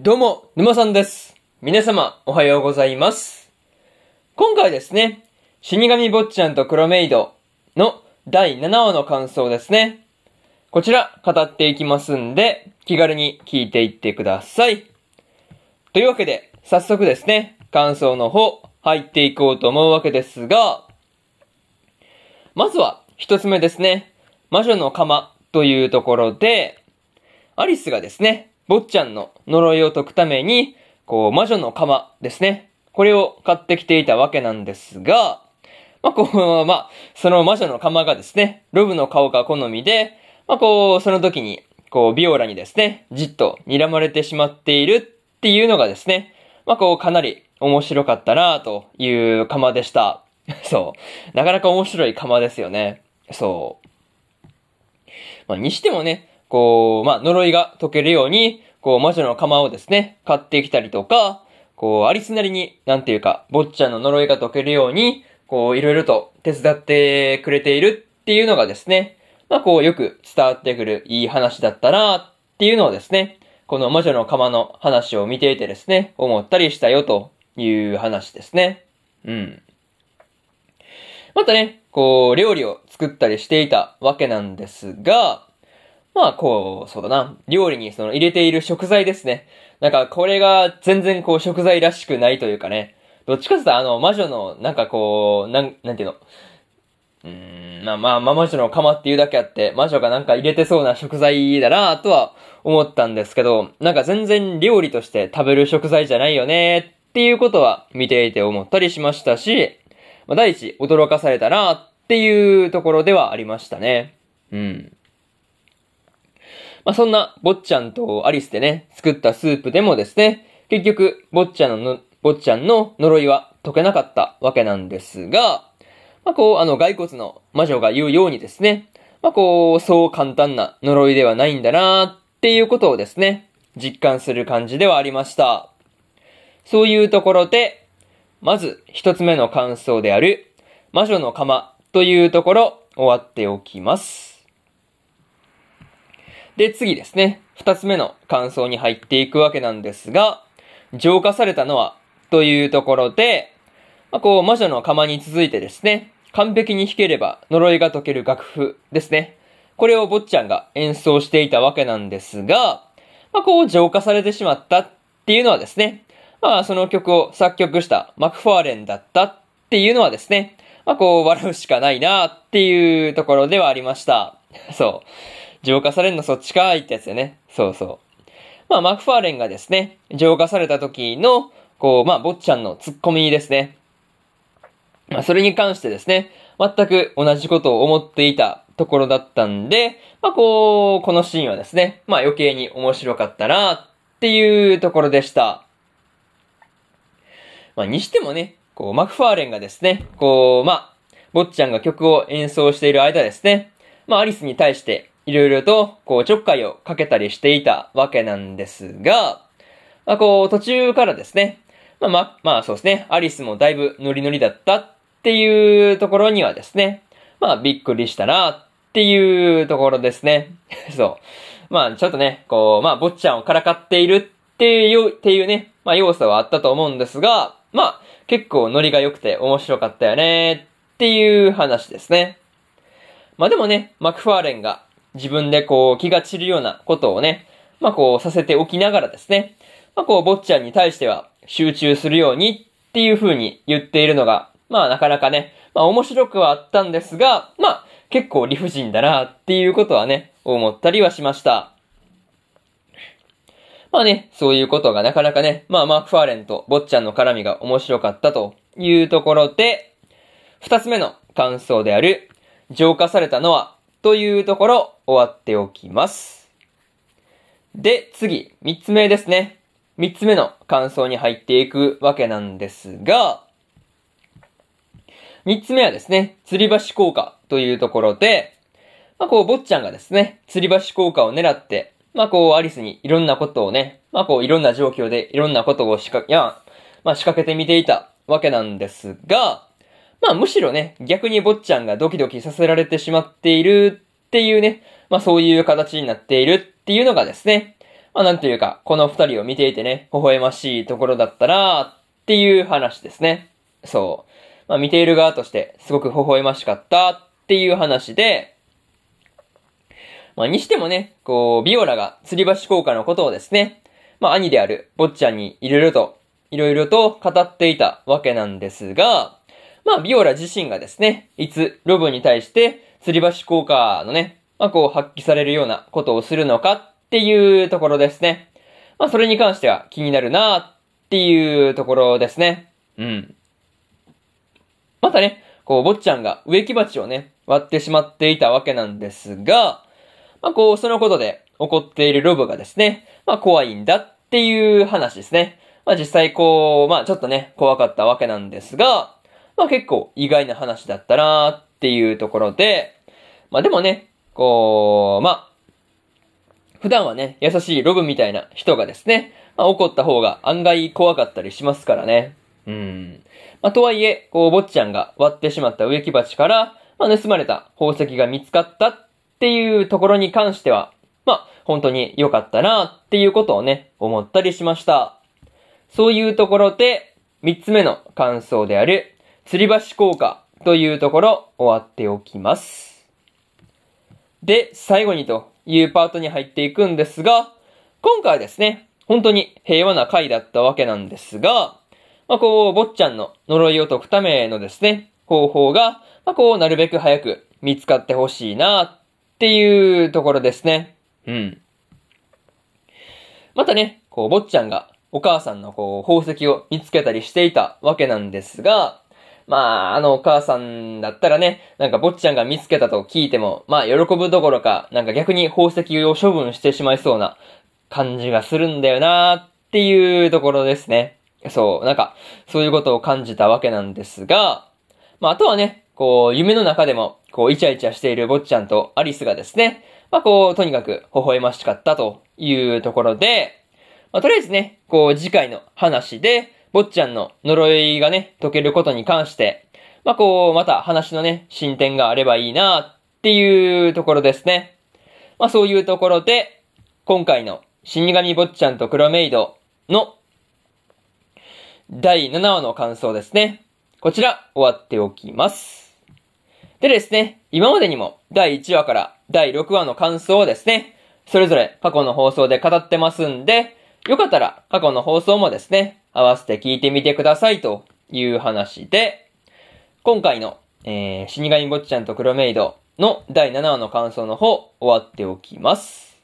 どうも、沼さんです。皆様、おはようございます。今回ですね、死神坊ちゃんと黒メイドの第7話の感想ですね。こちら、語っていきますんで、気軽に聞いていってください。というわけで、早速ですね、感想の方、入っていこうと思うわけですが、まずは、一つ目ですね、魔女の釜というところで、アリスがですね、坊ちゃんの呪いを解くために、こう、魔女の釜ですね。これを買ってきていたわけなんですが、まあ、こう、まあ、その魔女の釜がですね、ロブの顔が好みで、まあ、こう、その時に、こう、ビオラにですね、じっと睨まれてしまっているっていうのがですね、まあ、こう、かなり面白かったなという釜でした。そう。なかなか面白い釜ですよね。そう。まあ、にしてもね、こう、まあ、呪いが解けるように、こう、魔女の釜をですね、買ってきたりとか、こう、アリスなりに、なんていうか、坊ちゃんの呪いが解けるように、こう、いろいろと手伝ってくれているっていうのがですね、まあ、こう、よく伝わってくるいい話だったなっていうのをですね、この魔女の釜の話を見ていてですね、思ったりしたよという話ですね。うん。またね、こう、料理を作ったりしていたわけなんですが、まあ、こう、そうだな。料理にその入れている食材ですね。なんか、これが全然こう食材らしくないというかね。どっちかっていうとあの、魔女の、なんかこう、なん、なんていうの？うーん、ままあ、まあ、魔女の釜っていうだけあって、魔女がなんか入れてそうな食材だなとは思ったんですけど、なんか全然料理として食べる食材じゃないよねっていうことは見ていて思ったりしましたし、まあ、第一、驚かされたなっていうところではありましたね。うん。まあ、そんな、坊ちゃんとアリスでね、作ったスープでもですね、結局、坊ちゃんのの、坊ちゃんの呪いは解けなかったわけなんですが、まあ、こう、あの、骸骨の魔女が言うようにですね、まあ、こう、そう簡単な呪いではないんだなっていうことをですね、実感する感じではありました。そういうところで、まず一つ目の感想である、魔女の釜というところ、終わっておきます。で、次ですね。二つ目の感想に入っていくわけなんですが、浄化されたのは、というところで、まあ、こう、魔女の釜に続いてですね、完璧に弾ければ呪いが解ける楽譜ですね。これを坊ちゃんが演奏していたわけなんですが、まあ、こう、浄化されてしまったっていうのはですね、まあ、その曲を作曲したマクファーレンだったっていうのはですね、まあ、こう、笑うしかないなっていうところではありました。そう。浄化されんのそっちかーいってやつよね。そうそう。まあ、マクファーレンがですね、浄化された時の、こう、まあ、坊ちゃんのツッコミですね。まあ、それに関してですね、全く同じことを思っていたところだったんで、まあ、こう、このシーンはですね、まあ、余計に面白かったなっていうところでした。まあ、にしてもね、こう、マクファーレンがですね、こう、まあ、坊ちゃんが曲を演奏している間ですね、まあ、アリスに対して、いろいろと、こう、ちょっかいをかけたりしていたわけなんですが、まあ、こう、途中からですね、まあ、まあ、まあ、そうですね、アリスもだいぶノリノリだったっていうところにはですね、まあ、びっくりしたなっていうところですね。そう。まあ、ちょっとね、こう、まあ、坊ちゃんをからかっているっていう、っていうね、まあ、要素はあったと思うんですが、まあ、結構ノリが良くて面白かったよねっていう話ですね。まあでもね、マクファーレンが自分でこう気が散るようなことをね、まあこうさせておきながらですね、まあこう坊ちゃんに対しては集中するようにっていう風に言っているのが、まあなかなかね、まあ面白くはあったんですが、まあ結構理不尽だなっていうことはね、思ったりはしました。まあね、そういうことがなかなかね、まあマーク・ファーレンと坊ちゃんの絡みが面白かったというところで、二つ目の感想である、浄化されたのは、というところ終わっておきます。で、次、三つ目ですね。三つ目の感想に入っていくわけなんですが、三つ目はですね、吊り橋効果というところで、まあこう、坊ちゃんがですね、吊り橋効果を狙って、まあこう、アリスにいろんなことをね、まあこう、いろんな状況でいろんなことを仕掛け、や、まあ仕掛けてみていたわけなんですが、まあむしろね、逆に坊ちゃんがドキドキさせられてしまっているっていうね、まあそういう形になっているっていうのがですね、まあなんていうか、この二人を見ていてね、微笑ましいところだったなっていう話ですね。そう。まあ見ている側としてすごく微笑ましかったっていう話で、まあにしてもね、こう、ビオラが吊り橋効果のことをですね、まあ兄である坊ちゃんにいろいろと、いろいろと語っていたわけなんですが、まあビオラ自身がですね、いつロブに対して吊り橋効果のね、まあこう発揮されるようなことをするのかっていうところですね。まあそれに関しては気になるなっていうところですね。うん。またね、こう、坊ちゃんが植木鉢をね、割ってしまっていたわけなんですが、まあこう、そのことで起こっているロブがですね、まあ怖いんだっていう話ですね。まあ実際こう、まあちょっとね、怖かったわけなんですが、まあ結構意外な話だったなっていうところで、まあでもね、こう、まあ、普段はね、優しいロブみたいな人がですね、まあ怒った方が案外怖かったりしますからね。うん。まあとはいえ、こう、坊ちゃんが割ってしまった植木鉢から、まあ盗まれた宝石が見つかったっていうところに関しては、まあ本当に良かったなっていうことをね、思ったりしました。そういうところで、三つ目の感想である、吊り橋効果というところ終わっておきます。で、最後にというパートに入っていくんですが、今回はですね、本当に平和な回だったわけなんですが、まあ、こう、坊ちゃんの呪いを解くためのですね、方法が、まあ、こう、なるべく早く見つかってほしいなっていうところですね。うん。またね、こう、坊ちゃんがお母さんのこう、宝石を見つけたりしていたわけなんですが、まあ、あのお母さんだったらね、なんか坊ちゃんが見つけたと聞いても、まあ喜ぶどころか、なんか逆に宝石を処分してしまいそうな感じがするんだよなっていうところですね。そう、なんか、そういうことを感じたわけなんですが、まああとはね、こう、夢の中でも、こう、イチャイチャしている坊ちゃんとアリスがですね、まあこう、とにかく微笑ましかったというところで、まあとりあえずね、こう、次回の話で、坊ちゃんの呪いがね、解けることに関して、まあ、こう、また話のね、進展があればいいなっていうところですね。まあ、そういうところで、今回の死神坊ちゃんと黒メイドの第7話の感想ですね。こちら、終わっておきます。でですね、今までにも第1話から第6話の感想をですね、それぞれ過去の放送で語ってますんで、よかったら過去の放送もですね、合わせて聞いてみてくださいという話で、今回の、えー、死神坊ちゃんと黒メイドの第7話の感想の方終わっておきます。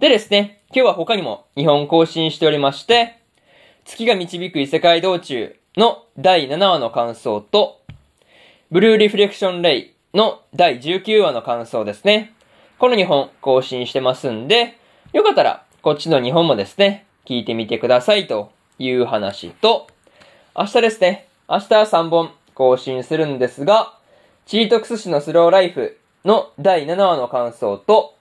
でですね、今日は他にも2本更新しておりまして、月が導く異世界道中の第7話の感想と、ブルーリフレクションレイの第19話の感想ですね。この2本更新してますんで、よかったらこっちの2本もですね、聞いてみてくださいという話と、明日ですね、明日は3本更新するんですが、チートクス氏のスローライフの第7話の感想と、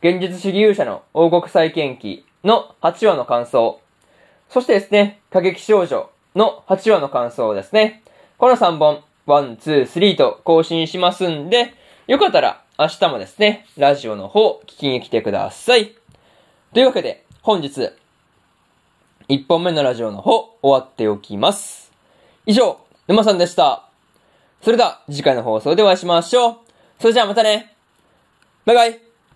現実主義勇者の王国再建記の8話の感想、そしてですね、過激少女の8話の感想ですね。この3本、1、2、3と更新しますんで、よかったら明日もですね、ラジオの方聞きに来てください。というわけで、本日、1本目のラジオの方、終わっておきます。以上、沼さんでした。それでは、次回の放送でお会いしましょう。それじゃあまたね。バイバイ。